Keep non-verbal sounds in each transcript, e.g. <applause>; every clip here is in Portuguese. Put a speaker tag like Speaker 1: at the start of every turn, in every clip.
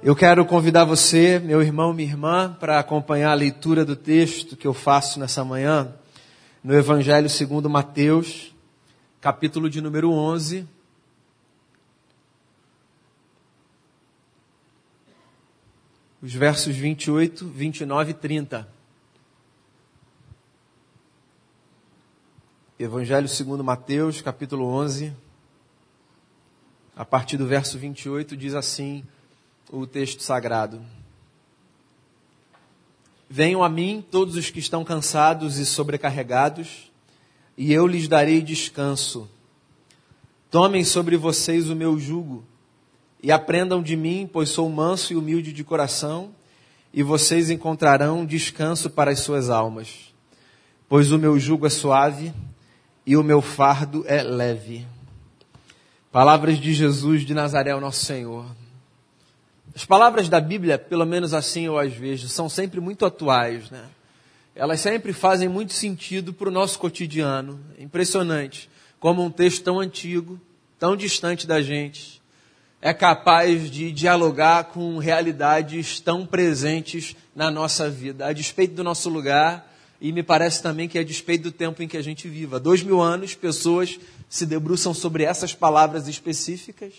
Speaker 1: Eu quero convidar você, meu irmão, minha irmã, para acompanhar a leitura do texto que eu faço nessa manhã, no Evangelho segundo Mateus, capítulo de número 11. Os versos 28, 29 e 30. Evangelho segundo Mateus, capítulo 11, a partir do verso 28, diz assim: o texto sagrado. Venham a mim todos os que estão cansados e sobrecarregados, e eu lhes darei descanso. Tomem sobre vocês o meu jugo e aprendam de mim, pois sou manso e humilde de coração, e vocês encontrarão descanso para as suas almas. Pois o meu jugo é suave e o meu fardo é leve. Palavras de Jesus de Nazaré, o nosso Senhor. As palavras da Bíblia, pelo menos assim eu as vejo, são sempre muito atuais, né? Elas sempre fazem muito sentido para o nosso cotidiano. É impressionante como um texto tão antigo, tão distante da gente, é capaz de dialogar com realidades tão presentes na nossa vida, a despeito do nosso lugar e me parece também que é a despeito do tempo em que a gente vive. Há dois mil anos, pessoas se debruçam sobre essas palavras específicas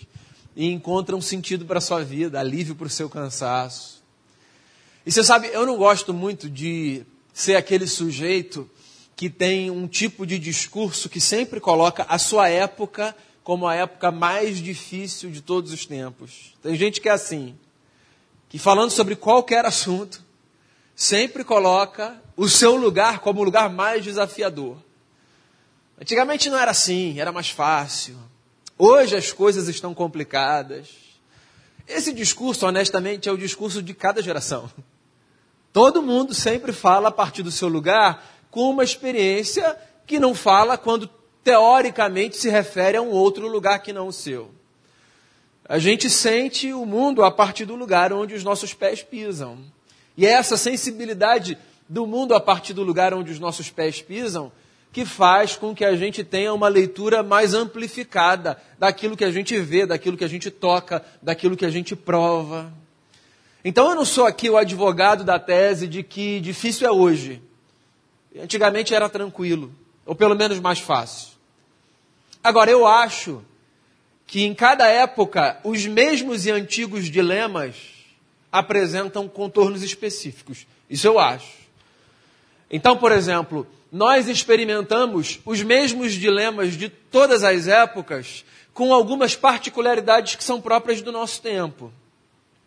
Speaker 1: e encontra um sentido para a sua vida, alívio para o seu cansaço. E você sabe, eu não gosto muito de ser aquele sujeito que tem um tipo de discurso que sempre coloca a sua época como a época mais difícil de todos os tempos. Tem gente que é assim, que falando sobre qualquer assunto, sempre coloca o seu lugar como o lugar mais desafiador. Antigamente não era assim, era mais fácil. Hoje as coisas estão complicadas. Esse discurso, honestamente, é o discurso de cada geração. Todo mundo sempre fala a partir do seu lugar com uma experiência que não fala quando teoricamente se refere a um outro lugar que não o seu. A gente sente o mundo a partir do lugar onde os nossos pés pisam. E é essa sensibilidade do mundo a partir do lugar onde os nossos pés pisam que faz com que a gente tenha uma leitura mais amplificada daquilo que a gente vê, daquilo que a gente toca, daquilo que a gente prova. Então eu não sou aqui o advogado da tese de que difícil é hoje. Antigamente era tranquilo, ou pelo menos mais fácil. Agora eu acho que em cada época os mesmos e antigos dilemas apresentam contornos específicos. Isso eu acho. Então, por exemplo, nós experimentamos os mesmos dilemas de todas as épocas, com algumas particularidades que são próprias do nosso tempo.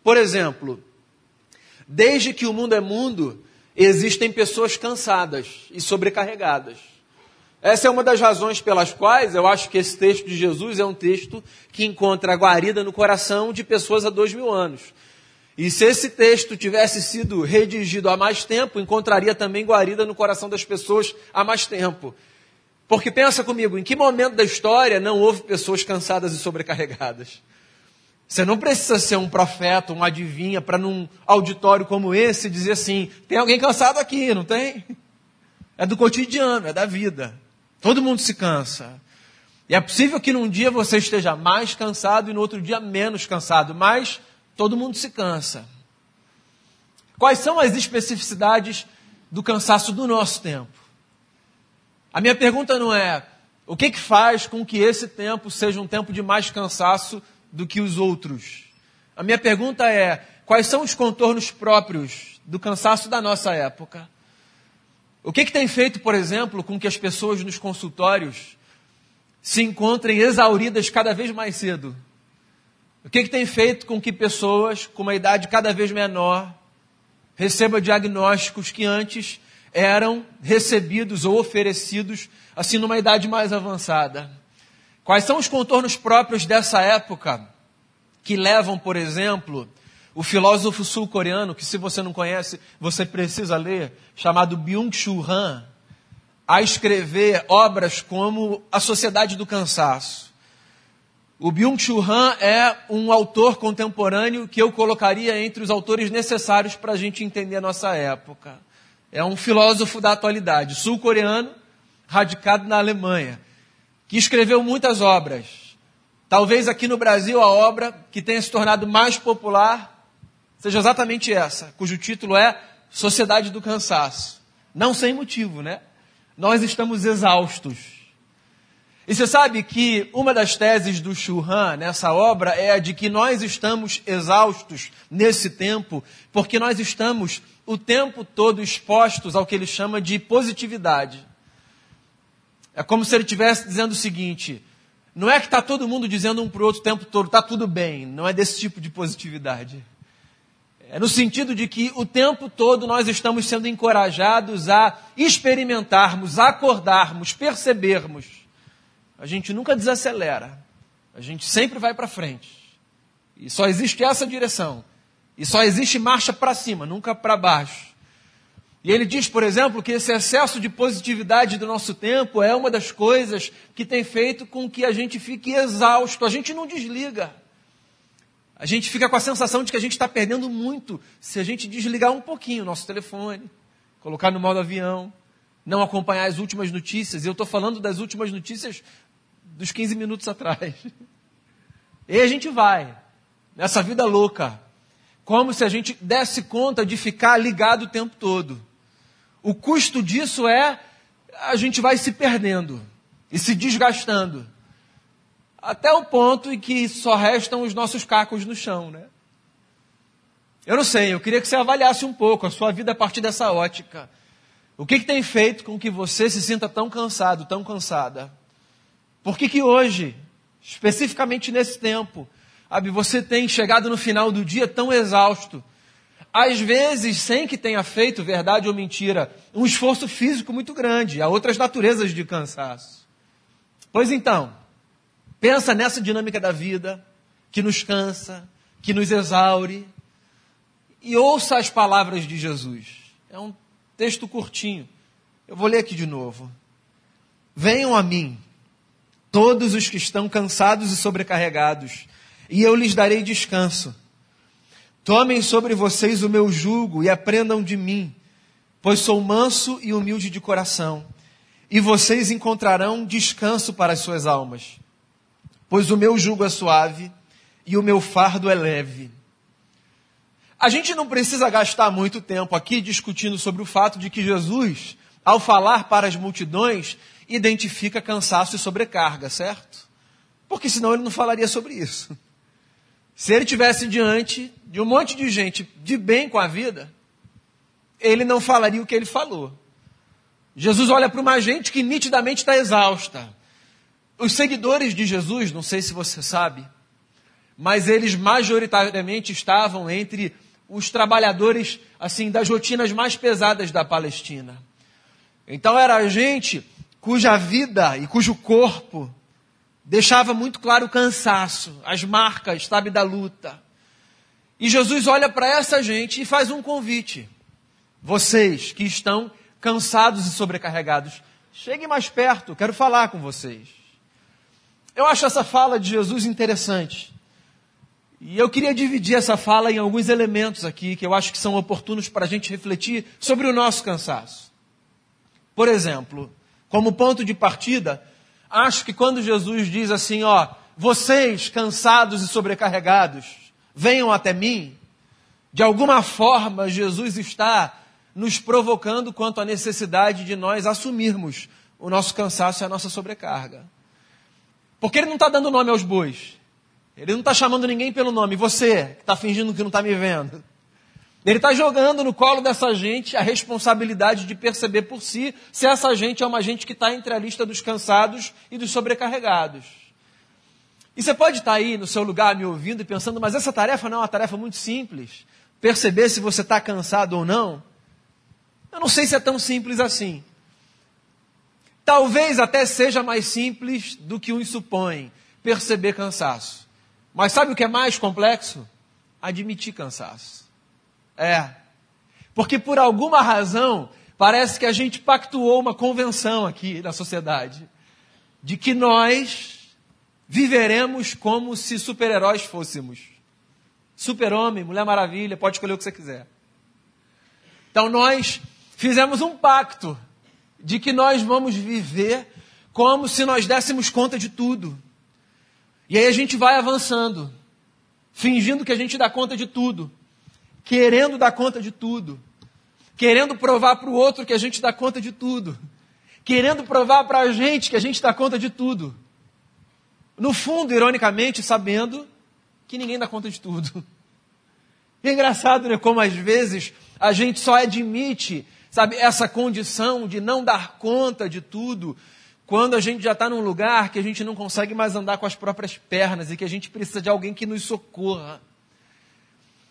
Speaker 1: Por exemplo, desde que o mundo é mundo, existem pessoas cansadas e sobrecarregadas. Essa é uma das razões pelas quais eu acho que esse texto de Jesus é um texto que encontra guarida no coração de pessoas há dois mil anos. E se esse texto tivesse sido redigido há mais tempo, encontraria também guarida no coração das pessoas há mais tempo. Porque pensa comigo, em que momento da história não houve pessoas cansadas e sobrecarregadas? Você não precisa ser um profeta, um adivinha, para num auditório como esse dizer assim: tem alguém cansado aqui, não tem? É do cotidiano, é da vida. Todo mundo se cansa. E é possível que num dia você esteja mais cansado e no outro dia menos cansado, mas Todo mundo se cansa. Quais são as especificidades do cansaço do nosso tempo? A minha pergunta não é o que, que faz com que esse tempo seja um tempo de mais cansaço do que os outros. A minha pergunta é quais são os contornos próprios do cansaço da nossa época? O que, que tem feito, por exemplo, com que as pessoas nos consultórios se encontrem exauridas cada vez mais cedo? O que, que tem feito com que pessoas com uma idade cada vez menor recebam diagnósticos que antes eram recebidos ou oferecidos assim numa idade mais avançada? Quais são os contornos próprios dessa época que levam, por exemplo, o filósofo sul-coreano, que se você não conhece, você precisa ler, chamado Byung-Chul Han, a escrever obras como A Sociedade do Cansaço. O Byung-Chul Han é um autor contemporâneo que eu colocaria entre os autores necessários para a gente entender a nossa época. É um filósofo da atualidade, sul-coreano, radicado na Alemanha, que escreveu muitas obras. Talvez aqui no Brasil a obra que tenha se tornado mais popular seja exatamente essa, cujo título é Sociedade do Cansaço. Não sem motivo, né? Nós estamos exaustos. E você sabe que uma das teses do Churran nessa obra é a de que nós estamos exaustos nesse tempo, porque nós estamos o tempo todo expostos ao que ele chama de positividade. É como se ele estivesse dizendo o seguinte: não é que está todo mundo dizendo um para o outro o tempo todo, está tudo bem. Não é desse tipo de positividade. É no sentido de que o tempo todo nós estamos sendo encorajados a experimentarmos, acordarmos, percebermos. A gente nunca desacelera. A gente sempre vai para frente. E só existe essa direção. E só existe marcha para cima, nunca para baixo. E ele diz, por exemplo, que esse excesso de positividade do nosso tempo é uma das coisas que tem feito com que a gente fique exausto. A gente não desliga. A gente fica com a sensação de que a gente está perdendo muito se a gente desligar um pouquinho o nosso telefone, colocar no modo avião, não acompanhar as últimas notícias. Eu estou falando das últimas notícias dos 15 minutos atrás. E a gente vai, nessa vida louca, como se a gente desse conta de ficar ligado o tempo todo. O custo disso é a gente vai se perdendo e se desgastando. Até o ponto em que só restam os nossos cacos no chão, né? Eu não sei, eu queria que você avaliasse um pouco a sua vida a partir dessa ótica. O que, que tem feito com que você se sinta tão cansado, tão cansada? Por que, que hoje, especificamente nesse tempo, você tem chegado no final do dia tão exausto, às vezes sem que tenha feito, verdade ou mentira, um esforço físico muito grande, há outras naturezas de cansaço. Pois então, pensa nessa dinâmica da vida, que nos cansa, que nos exaure, e ouça as palavras de Jesus. É um texto curtinho. Eu vou ler aqui de novo. Venham a mim, todos os que estão cansados e sobrecarregados, e eu lhes darei descanso. Tomem sobre vocês o meu jugo e aprendam de mim, pois sou manso e humilde de coração, e vocês encontrarão descanso para as suas almas. Pois o meu jugo é suave e o meu fardo é leve. A gente não precisa gastar muito tempo aqui discutindo sobre o fato de que Jesus, ao falar para as multidões, identifica cansaço e sobrecarga, certo? Porque senão ele não falaria sobre isso. Se ele tivesse diante de um monte de gente de bem com a vida, ele não falaria o que ele falou. Jesus olha para uma gente que nitidamente está exausta. Os seguidores de Jesus, não sei se você sabe, mas eles majoritariamente estavam entre os trabalhadores assim das rotinas mais pesadas da Palestina. Então era gente cuja vida e cujo corpo deixava muito claro o cansaço, as marcas, sabe, da luta. E Jesus olha para essa gente e faz um convite. Vocês que estão cansados e sobrecarregados, cheguem mais perto, quero falar com vocês. Eu acho essa fala de Jesus interessante. E eu queria dividir essa fala em alguns elementos aqui que eu acho que são oportunos para a gente refletir sobre o nosso cansaço. Por exemplo, como ponto de partida, acho que quando Jesus diz assim, ó, vocês cansados e sobrecarregados, venham até mim, de alguma forma Jesus está nos provocando quanto à necessidade de nós assumirmos o nosso cansaço e a nossa sobrecarga. Porque ele não está dando nome aos bois. Ele não está chamando ninguém pelo nome. Você, que está fingindo que não está me vendo. Ele está jogando no colo dessa gente a responsabilidade de perceber por si se essa gente é uma gente que está entre a lista dos cansados e dos sobrecarregados. E você pode estar aí no seu lugar me ouvindo e pensando, mas essa tarefa não é uma tarefa muito simples. Perceber se você está cansado ou não. Eu não sei se é tão simples assim. Talvez até seja mais simples do que uns supõem perceber cansaço. Mas sabe o que é mais complexo? Admitir cansaço. É. Porque por alguma razão, parece que a gente pactuou uma convenção aqui na sociedade de que nós viveremos como se super-heróis fôssemos. Super-homem, Mulher Maravilha, pode escolher o que você quiser. Então nós fizemos um pacto de que nós vamos viver como se nós dessemos conta de tudo. E aí a gente vai avançando, fingindo que a gente dá conta de tudo. Querendo dar conta de tudo, querendo provar para o outro que a gente dá conta de tudo, querendo provar para a gente que a gente dá conta de tudo. No fundo, ironicamente, sabendo que ninguém dá conta de tudo. E <laughs> é engraçado, né? Como às vezes a gente só admite, sabe, essa condição de não dar conta de tudo, quando a gente já está num lugar que a gente não consegue mais andar com as próprias pernas e que a gente precisa de alguém que nos socorra.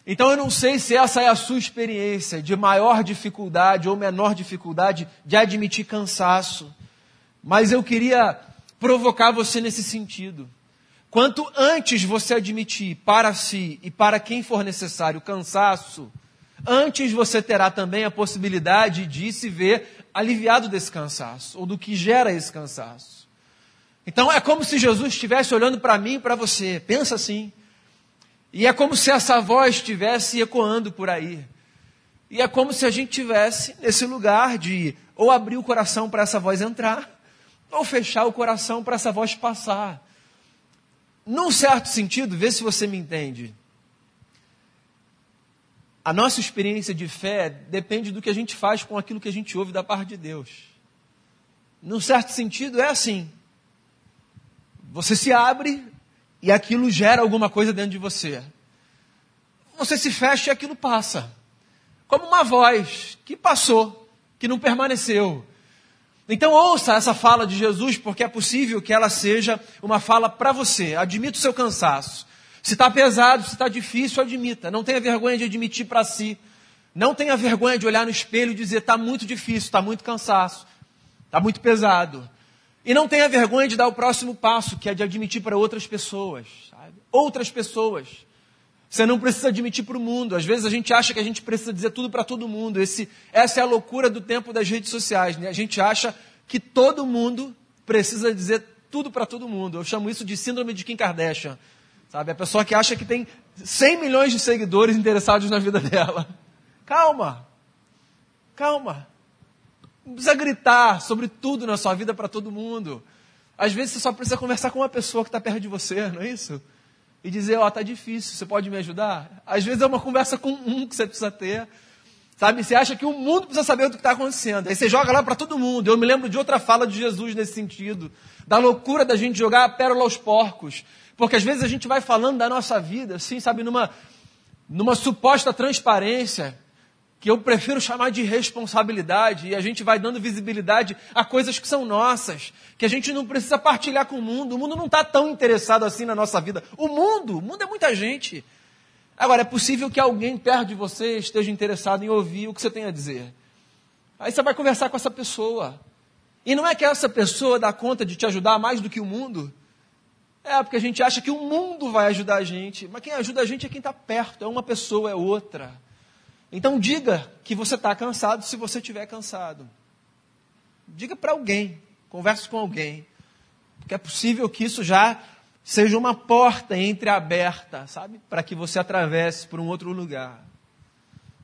Speaker 1: Então eu não sei se essa é a sua experiência de maior dificuldade ou menor dificuldade de admitir cansaço, mas eu queria provocar você nesse sentido. Quanto antes você admitir para si e para quem for necessário cansaço, antes você terá também a possibilidade de se ver aliviado desse cansaço, ou do que gera esse cansaço. Então é como se Jesus estivesse olhando para mim e para você. Pensa assim. E é como se essa voz estivesse ecoando por aí. E é como se a gente tivesse nesse lugar de ou abrir o coração para essa voz entrar, ou fechar o coração para essa voz passar num certo sentido, vê se você me entende. A nossa experiência de fé depende do que a gente faz com aquilo que a gente ouve da parte de Deus. Num certo sentido, é assim. Você se abre e aquilo gera alguma coisa dentro de você. Você se fecha e aquilo passa. Como uma voz que passou, que não permaneceu. Então ouça essa fala de Jesus, porque é possível que ela seja uma fala para você. Admita o seu cansaço. Se está pesado, se está difícil, admita. Não tenha vergonha de admitir para si. Não tenha vergonha de olhar no espelho e dizer: está muito difícil, está muito cansaço, está muito pesado. E não tenha vergonha de dar o próximo passo, que é de admitir para outras pessoas. Sabe? Outras pessoas. Você não precisa admitir para o mundo. Às vezes a gente acha que a gente precisa dizer tudo para todo mundo. Esse, essa é a loucura do tempo das redes sociais. Né? A gente acha que todo mundo precisa dizer tudo para todo mundo. Eu chamo isso de síndrome de Kim Kardashian. Sabe? A pessoa que acha que tem 100 milhões de seguidores interessados na vida <laughs> dela. Calma. Calma. Precisa gritar sobre tudo na sua vida para todo mundo. Às vezes você só precisa conversar com uma pessoa que está perto de você, não é isso? e dizer, ó, oh, tá difícil, você pode me ajudar? Às vezes é uma conversa com um que você precisa ter. Sabe, você acha que o mundo precisa saber o que está acontecendo. Aí você joga lá para todo mundo. Eu me lembro de outra fala de Jesus nesse sentido. Da loucura da gente jogar a pérola aos porcos. Porque às vezes a gente vai falando da nossa vida, assim, sabe, numa, numa suposta transparência que eu prefiro chamar de responsabilidade, e a gente vai dando visibilidade a coisas que são nossas, que a gente não precisa partilhar com o mundo. O mundo não está tão interessado assim na nossa vida. O mundo, o mundo é muita gente. Agora, é possível que alguém perto de você esteja interessado em ouvir o que você tem a dizer. Aí você vai conversar com essa pessoa. E não é que essa pessoa dá conta de te ajudar mais do que o mundo. É, porque a gente acha que o mundo vai ajudar a gente. Mas quem ajuda a gente é quem está perto, é uma pessoa, é outra. Então diga que você está cansado se você estiver cansado. Diga para alguém, converse com alguém. Porque é possível que isso já seja uma porta entreaberta, sabe? Para que você atravesse por um outro lugar.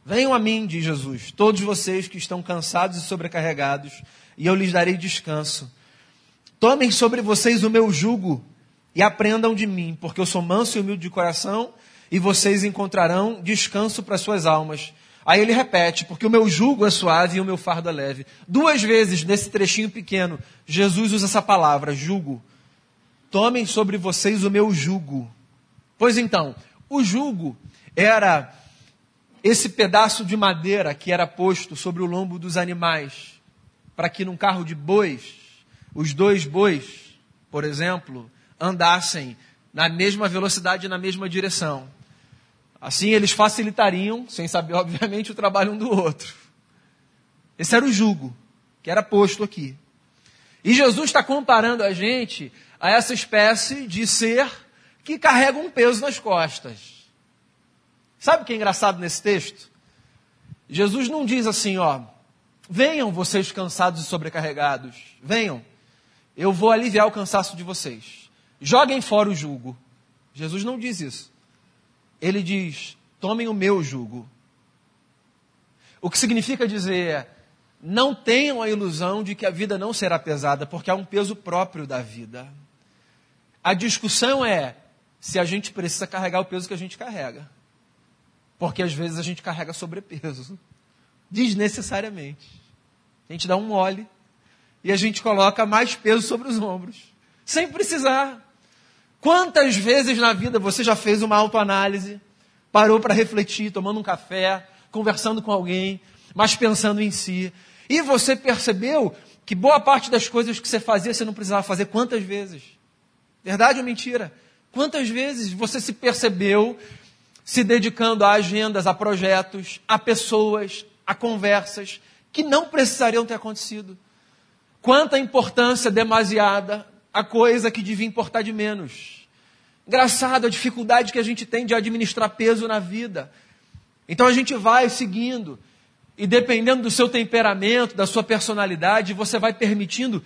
Speaker 1: Venham a mim, diz Jesus, todos vocês que estão cansados e sobrecarregados, e eu lhes darei descanso. Tomem sobre vocês o meu jugo e aprendam de mim, porque eu sou manso e humilde de coração e vocês encontrarão descanso para suas almas. Aí ele repete, porque o meu jugo é suave e o meu fardo é leve. Duas vezes nesse trechinho pequeno, Jesus usa essa palavra, jugo. Tomem sobre vocês o meu jugo. Pois então, o jugo era esse pedaço de madeira que era posto sobre o lombo dos animais, para que num carro de bois, os dois bois, por exemplo, andassem na mesma velocidade e na mesma direção. Assim eles facilitariam, sem saber, <laughs> obviamente, o trabalho um do outro. Esse era o jugo que era posto aqui. E Jesus está comparando a gente a essa espécie de ser que carrega um peso nas costas. Sabe o que é engraçado nesse texto? Jesus não diz assim, ó, venham vocês cansados e sobrecarregados, venham, eu vou aliviar o cansaço de vocês. Joguem fora o jugo. Jesus não diz isso ele diz: tomem o meu jugo. O que significa dizer, não tenham a ilusão de que a vida não será pesada, porque há um peso próprio da vida. A discussão é se a gente precisa carregar o peso que a gente carrega. Porque às vezes a gente carrega sobrepeso, desnecessariamente. A gente dá um mole e a gente coloca mais peso sobre os ombros, sem precisar. Quantas vezes na vida você já fez uma autoanálise, parou para refletir, tomando um café, conversando com alguém, mas pensando em si, e você percebeu que boa parte das coisas que você fazia você não precisava fazer quantas vezes? Verdade ou mentira? Quantas vezes você se percebeu se dedicando a agendas, a projetos, a pessoas, a conversas que não precisariam ter acontecido? Quanta importância demasiada a coisa que devia importar de menos. Engraçado a dificuldade que a gente tem de administrar peso na vida. Então a gente vai seguindo, e dependendo do seu temperamento, da sua personalidade, você vai permitindo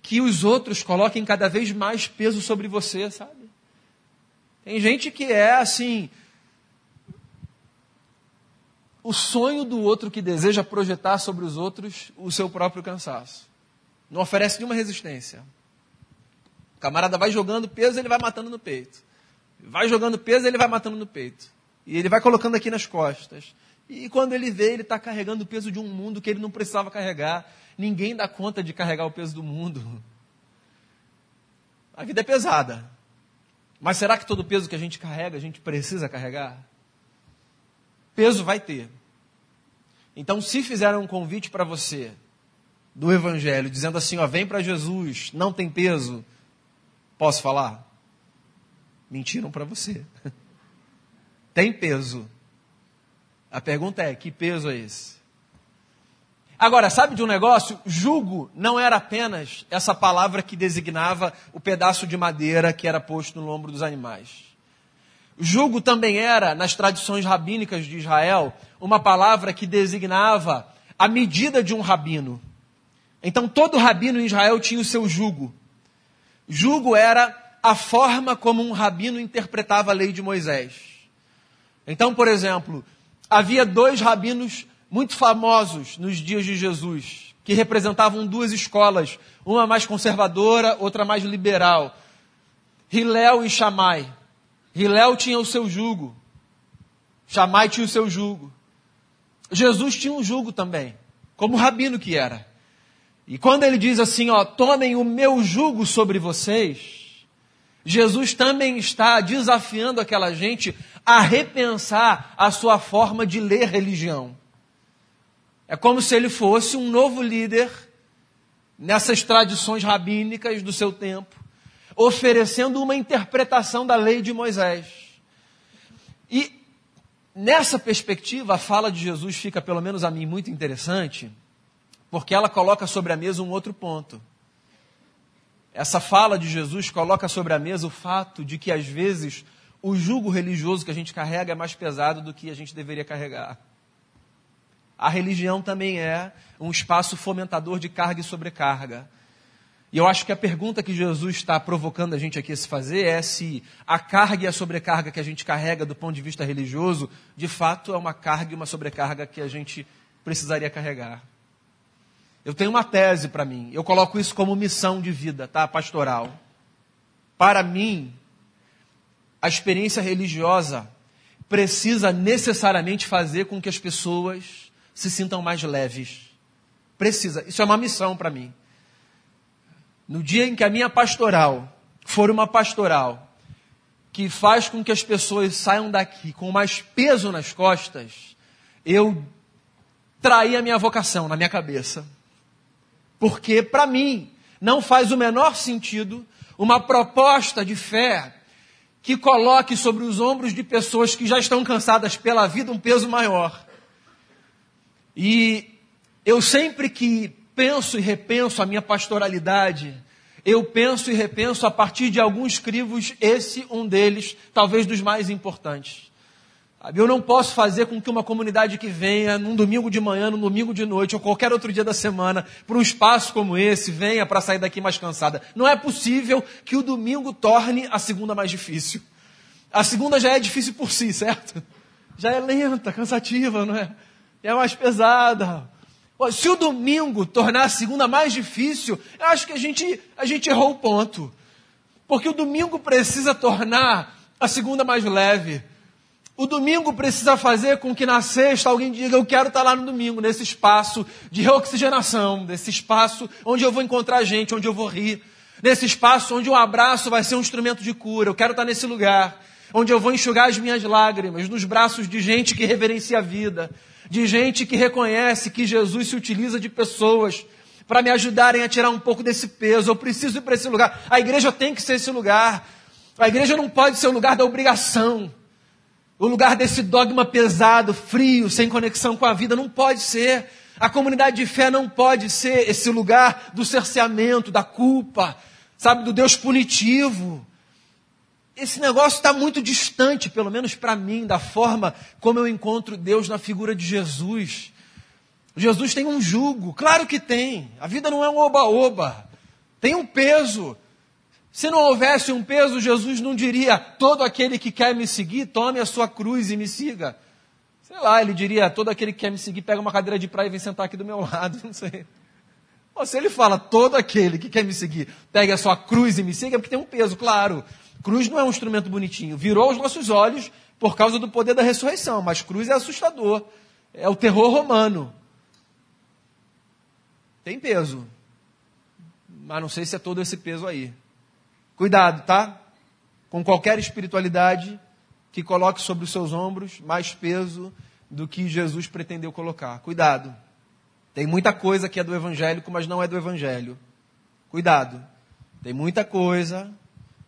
Speaker 1: que os outros coloquem cada vez mais peso sobre você, sabe? Tem gente que é assim. O sonho do outro que deseja projetar sobre os outros o seu próprio cansaço. Não oferece nenhuma resistência. O camarada vai jogando peso, ele vai matando no peito. Vai jogando peso, ele vai matando no peito. E ele vai colocando aqui nas costas. E quando ele vê, ele está carregando o peso de um mundo que ele não precisava carregar. Ninguém dá conta de carregar o peso do mundo. A vida é pesada. Mas será que todo peso que a gente carrega, a gente precisa carregar? Peso vai ter. Então, se fizeram um convite para você do Evangelho, dizendo assim: ó, vem para Jesus, não tem peso, posso falar? Mentiram para você. <laughs> tem peso. A pergunta é: que peso é esse? Agora, sabe de um negócio? Jugo não era apenas essa palavra que designava o pedaço de madeira que era posto no ombro dos animais. Jugo também era, nas tradições rabínicas de Israel, uma palavra que designava a medida de um rabino. Então, todo rabino em Israel tinha o seu jugo. Jugo era a forma como um rabino interpretava a lei de Moisés. Então, por exemplo, havia dois rabinos muito famosos nos dias de Jesus, que representavam duas escolas, uma mais conservadora, outra mais liberal. Hilel e Shammai. Hilel tinha o seu jugo. Shammai tinha o seu jugo. Jesus tinha um jugo também, como rabino que era. E quando ele diz assim, ó, tomem o meu jugo sobre vocês, Jesus também está desafiando aquela gente a repensar a sua forma de ler religião. É como se ele fosse um novo líder nessas tradições rabínicas do seu tempo, oferecendo uma interpretação da lei de Moisés. E nessa perspectiva, a fala de Jesus fica, pelo menos a mim, muito interessante, porque ela coloca sobre a mesa um outro ponto. Essa fala de Jesus coloca sobre a mesa o fato de que, às vezes, o jugo religioso que a gente carrega é mais pesado do que a gente deveria carregar. A religião também é um espaço fomentador de carga e sobrecarga. E eu acho que a pergunta que Jesus está provocando a gente aqui a se fazer é se a carga e a sobrecarga que a gente carrega do ponto de vista religioso, de fato é uma carga e uma sobrecarga que a gente precisaria carregar. Eu tenho uma tese para mim, eu coloco isso como missão de vida, tá? Pastoral. Para mim, a experiência religiosa precisa necessariamente fazer com que as pessoas se sintam mais leves. Precisa. Isso é uma missão para mim. No dia em que a minha pastoral for uma pastoral que faz com que as pessoas saiam daqui com mais peso nas costas, eu traí a minha vocação na minha cabeça. Porque, para mim, não faz o menor sentido uma proposta de fé que coloque sobre os ombros de pessoas que já estão cansadas pela vida um peso maior. E eu sempre que penso e repenso a minha pastoralidade, eu penso e repenso a partir de alguns crivos, esse um deles, talvez dos mais importantes. Eu não posso fazer com que uma comunidade que venha num domingo de manhã, num domingo de noite ou qualquer outro dia da semana para um espaço como esse venha para sair daqui mais cansada. Não é possível que o domingo torne a segunda mais difícil. A segunda já é difícil por si, certo? Já é lenta, cansativa, não é? é mais pesada. Se o domingo tornar a segunda mais difícil, eu acho que a gente, a gente errou o ponto. Porque o domingo precisa tornar a segunda mais leve. O domingo precisa fazer com que na sexta alguém diga: Eu quero estar lá no domingo, nesse espaço de reoxigenação, nesse espaço onde eu vou encontrar gente, onde eu vou rir, nesse espaço onde um abraço vai ser um instrumento de cura. Eu quero estar nesse lugar, onde eu vou enxugar as minhas lágrimas, nos braços de gente que reverencia a vida, de gente que reconhece que Jesus se utiliza de pessoas para me ajudarem a tirar um pouco desse peso. Eu preciso ir para esse lugar. A igreja tem que ser esse lugar. A igreja não pode ser o lugar da obrigação. O lugar desse dogma pesado, frio, sem conexão com a vida, não pode ser. A comunidade de fé não pode ser esse lugar do cerceamento, da culpa, sabe, do Deus punitivo. Esse negócio está muito distante, pelo menos para mim, da forma como eu encontro Deus na figura de Jesus. Jesus tem um jugo, claro que tem. A vida não é um oba-oba. Tem um peso. Se não houvesse um peso, Jesus não diria: todo aquele que quer me seguir, tome a sua cruz e me siga. Sei lá, ele diria: todo aquele que quer me seguir, pega uma cadeira de praia e vem sentar aqui do meu <laughs> lado. Não sei. Ou se ele fala: todo aquele que quer me seguir, pegue a sua cruz e me siga, é porque tem um peso, claro. Cruz não é um instrumento bonitinho. Virou os nossos olhos por causa do poder da ressurreição, mas cruz é assustador. É o terror romano. Tem peso. Mas não sei se é todo esse peso aí. Cuidado, tá? Com qualquer espiritualidade que coloque sobre os seus ombros mais peso do que Jesus pretendeu colocar. Cuidado. Tem muita coisa que é do evangélico, mas não é do evangelho. Cuidado. Tem muita coisa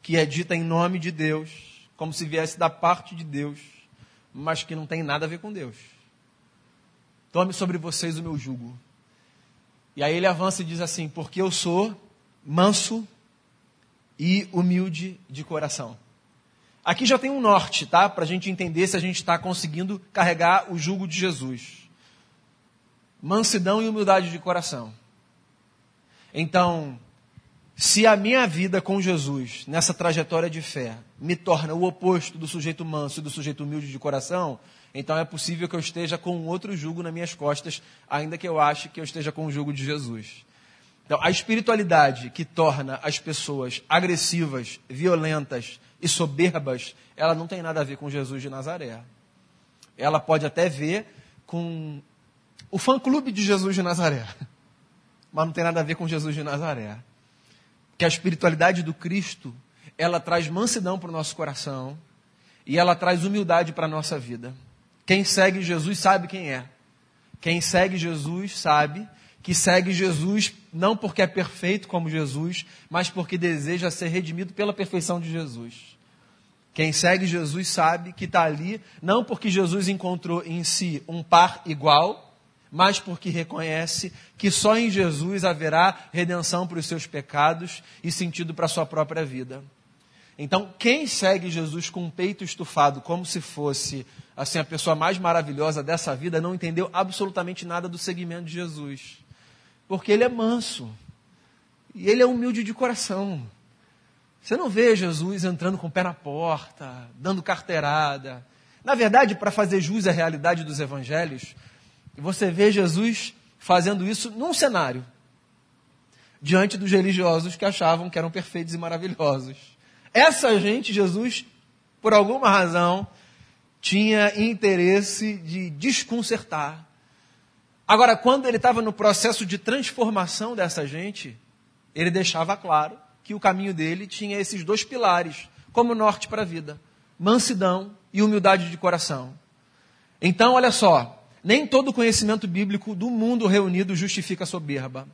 Speaker 1: que é dita em nome de Deus, como se viesse da parte de Deus, mas que não tem nada a ver com Deus. Tome sobre vocês o meu jugo. E aí ele avança e diz assim: Porque eu sou manso e humilde de coração. Aqui já tem um norte, tá? Para a gente entender se a gente está conseguindo carregar o jugo de Jesus. Mansidão e humildade de coração. Então, se a minha vida com Jesus, nessa trajetória de fé, me torna o oposto do sujeito manso e do sujeito humilde de coração, então é possível que eu esteja com outro jugo nas minhas costas, ainda que eu ache que eu esteja com o jugo de Jesus. Então, a espiritualidade que torna as pessoas agressivas, violentas e soberbas, ela não tem nada a ver com Jesus de Nazaré. Ela pode até ver com o fã-clube de Jesus de Nazaré, <laughs> mas não tem nada a ver com Jesus de Nazaré. Que a espiritualidade do Cristo, ela traz mansidão para o nosso coração e ela traz humildade para a nossa vida. Quem segue Jesus sabe quem é. Quem segue Jesus sabe que segue Jesus não porque é perfeito como Jesus, mas porque deseja ser redimido pela perfeição de Jesus. Quem segue Jesus sabe que está ali não porque Jesus encontrou em si um par igual, mas porque reconhece que só em Jesus haverá redenção para os seus pecados e sentido para a sua própria vida. Então, quem segue Jesus com o peito estufado, como se fosse assim a pessoa mais maravilhosa dessa vida, não entendeu absolutamente nada do segmento de Jesus porque ele é manso. E ele é humilde de coração. Você não vê Jesus entrando com o pé na porta, dando carteirada. Na verdade, para fazer jus à realidade dos evangelhos, você vê Jesus fazendo isso num cenário, diante dos religiosos que achavam que eram perfeitos e maravilhosos. Essa gente, Jesus, por alguma razão, tinha interesse de desconcertar, Agora, quando ele estava no processo de transformação dessa gente, ele deixava claro que o caminho dele tinha esses dois pilares como norte para a vida: mansidão e humildade de coração. Então, olha só, nem todo conhecimento bíblico do mundo reunido justifica a soberba.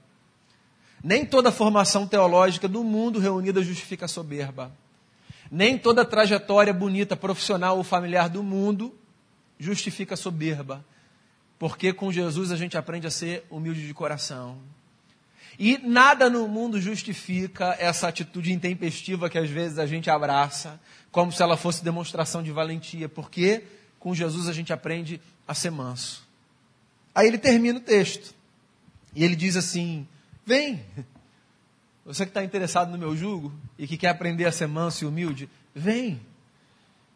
Speaker 1: Nem toda formação teológica do mundo reunida justifica a soberba. Nem toda trajetória bonita, profissional ou familiar do mundo justifica a soberba. Porque com Jesus a gente aprende a ser humilde de coração. E nada no mundo justifica essa atitude intempestiva que às vezes a gente abraça, como se ela fosse demonstração de valentia, porque com Jesus a gente aprende a ser manso. Aí ele termina o texto. E ele diz assim: Vem, você que está interessado no meu jugo e que quer aprender a ser manso e humilde, vem,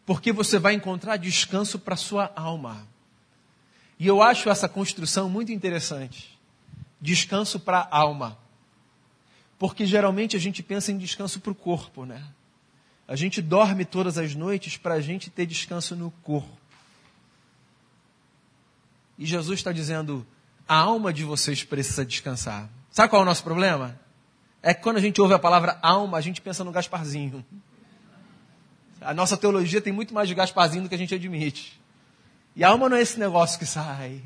Speaker 1: porque você vai encontrar descanso para sua alma. E eu acho essa construção muito interessante. Descanso para a alma. Porque geralmente a gente pensa em descanso para o corpo, né? A gente dorme todas as noites para a gente ter descanso no corpo. E Jesus está dizendo: a alma de vocês precisa descansar. Sabe qual é o nosso problema? É que quando a gente ouve a palavra alma, a gente pensa no Gasparzinho. A nossa teologia tem muito mais de Gasparzinho do que a gente admite. E alma não é esse negócio que sai.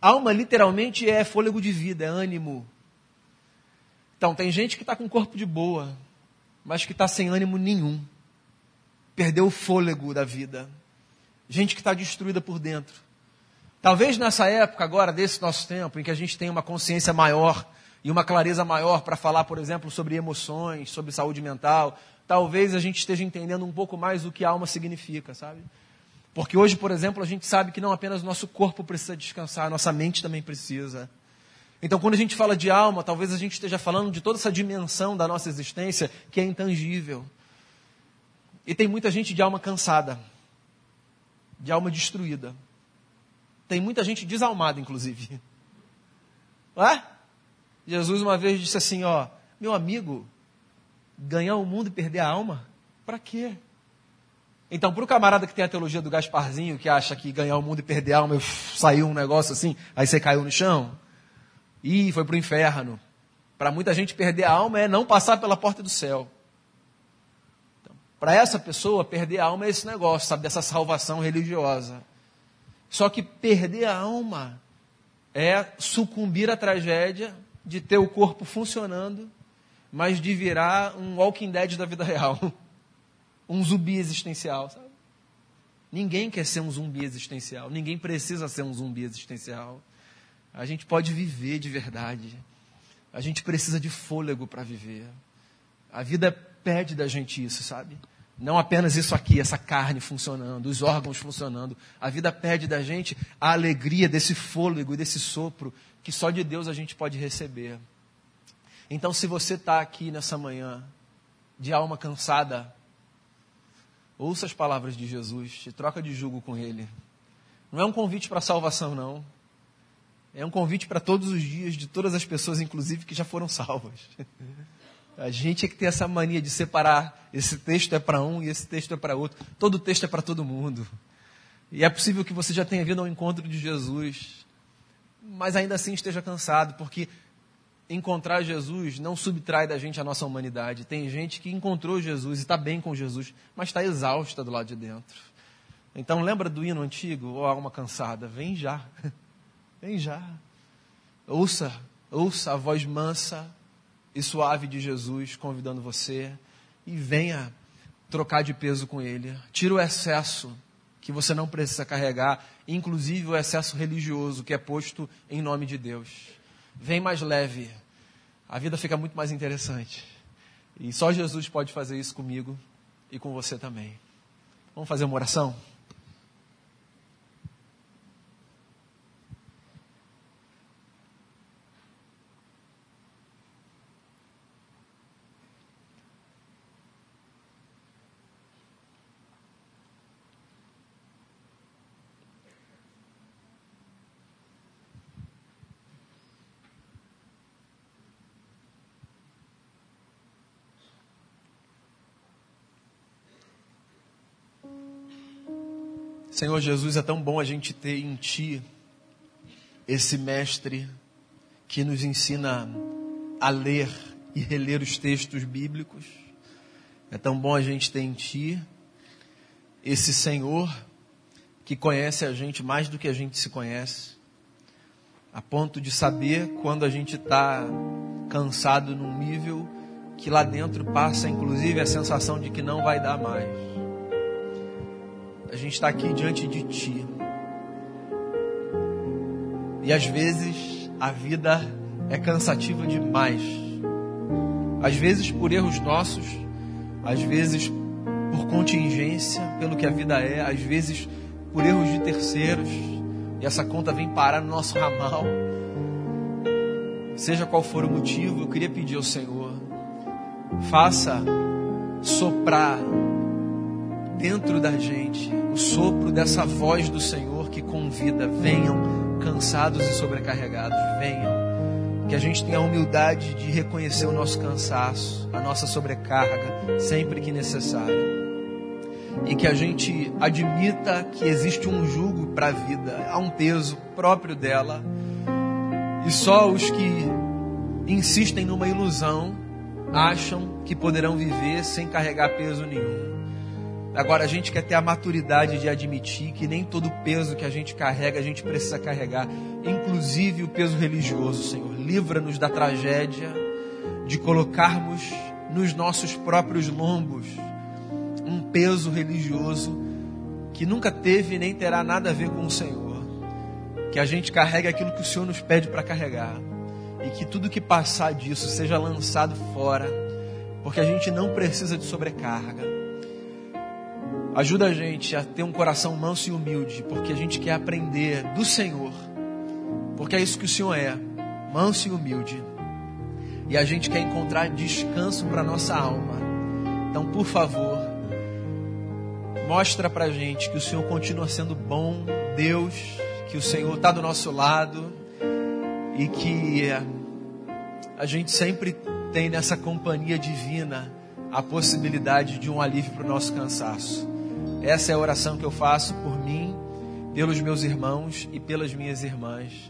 Speaker 1: Alma literalmente é fôlego de vida, é ânimo. Então, tem gente que está com corpo de boa, mas que está sem ânimo nenhum. Perdeu o fôlego da vida. Gente que está destruída por dentro. Talvez nessa época agora, desse nosso tempo, em que a gente tem uma consciência maior e uma clareza maior para falar, por exemplo, sobre emoções, sobre saúde mental, talvez a gente esteja entendendo um pouco mais o que alma significa, sabe? Porque hoje, por exemplo, a gente sabe que não apenas o nosso corpo precisa descansar, a nossa mente também precisa. Então, quando a gente fala de alma, talvez a gente esteja falando de toda essa dimensão da nossa existência que é intangível. E tem muita gente de alma cansada, de alma destruída. Tem muita gente desalmada, inclusive. <laughs> Ué? Jesus uma vez disse assim: Ó, meu amigo, ganhar o mundo e perder a alma? Para quê? Então, para o camarada que tem a teologia do Gasparzinho, que acha que ganhar o mundo e perder a alma, uf, saiu um negócio assim, aí você caiu no chão, e foi para o inferno. Para muita gente, perder a alma é não passar pela porta do céu. Então, para essa pessoa, perder a alma é esse negócio, sabe, dessa salvação religiosa. Só que perder a alma é sucumbir à tragédia de ter o corpo funcionando, mas de virar um Walking Dead da vida real. <laughs> Um zumbi existencial, sabe? Ninguém quer ser um zumbi existencial. Ninguém precisa ser um zumbi existencial. A gente pode viver de verdade. A gente precisa de fôlego para viver. A vida pede da gente isso, sabe? Não apenas isso aqui, essa carne funcionando, os órgãos funcionando. A vida pede da gente a alegria desse fôlego e desse sopro que só de Deus a gente pode receber. Então, se você está aqui nessa manhã, de alma cansada, ouça as palavras de Jesus, te troca de jugo com Ele. Não é um convite para salvação, não. É um convite para todos os dias de todas as pessoas, inclusive, que já foram salvas. A gente é que tem essa mania de separar. Esse texto é para um e esse texto é para outro. Todo texto é para todo mundo. E é possível que você já tenha vindo ao encontro de Jesus, mas ainda assim esteja cansado, porque encontrar Jesus não subtrai da gente a nossa humanidade. Tem gente que encontrou Jesus e está bem com Jesus, mas está exausta do lado de dentro. Então lembra do hino antigo, ou alma cansada? Vem já, <laughs> vem já. Ouça, ouça a voz mansa e suave de Jesus convidando você e venha trocar de peso com Ele. Tira o excesso que você não precisa carregar, inclusive o excesso religioso que é posto em nome de Deus. Vem mais leve, a vida fica muito mais interessante. E só Jesus pode fazer isso comigo e com você também. Vamos fazer uma oração? Senhor Jesus, é tão bom a gente ter em Ti esse mestre que nos ensina a ler e reler os textos bíblicos. É tão bom a gente ter em Ti esse Senhor que conhece a gente mais do que a gente se conhece, a ponto de saber quando a gente está cansado num nível que lá dentro passa inclusive a sensação de que não vai dar mais a gente está aqui diante de Ti. E às vezes a vida é cansativa demais. Às vezes por erros nossos, às vezes por contingência, pelo que a vida é, às vezes por erros de terceiros. E essa conta vem parar no nosso ramal. Seja qual for o motivo, eu queria pedir ao Senhor, faça soprar dentro da gente o sopro dessa voz do Senhor que convida: venham cansados e sobrecarregados, venham. Que a gente tenha a humildade de reconhecer o nosso cansaço, a nossa sobrecarga, sempre que necessário. e que a gente admita que existe um jugo para a vida, há um peso próprio dela, e só os que insistem numa ilusão acham que poderão viver sem carregar peso nenhum. Agora a gente quer ter a maturidade de admitir que nem todo peso que a gente carrega a gente precisa carregar, inclusive o peso religioso, Senhor. Livra-nos da tragédia de colocarmos nos nossos próprios lombos um peso religioso que nunca teve nem terá nada a ver com o Senhor. Que a gente carregue aquilo que o Senhor nos pede para carregar e que tudo que passar disso seja lançado fora, porque a gente não precisa de sobrecarga. Ajuda a gente a ter um coração manso e humilde, porque a gente quer aprender do Senhor, porque é isso que o Senhor é, manso e humilde. E a gente quer encontrar descanso para nossa alma. Então, por favor, mostra para gente que o Senhor continua sendo bom, Deus, que o Senhor está do nosso lado e que a gente sempre tem nessa companhia divina a possibilidade de um alívio para o nosso cansaço. Essa é a oração que eu faço por mim, pelos meus irmãos e pelas minhas irmãs.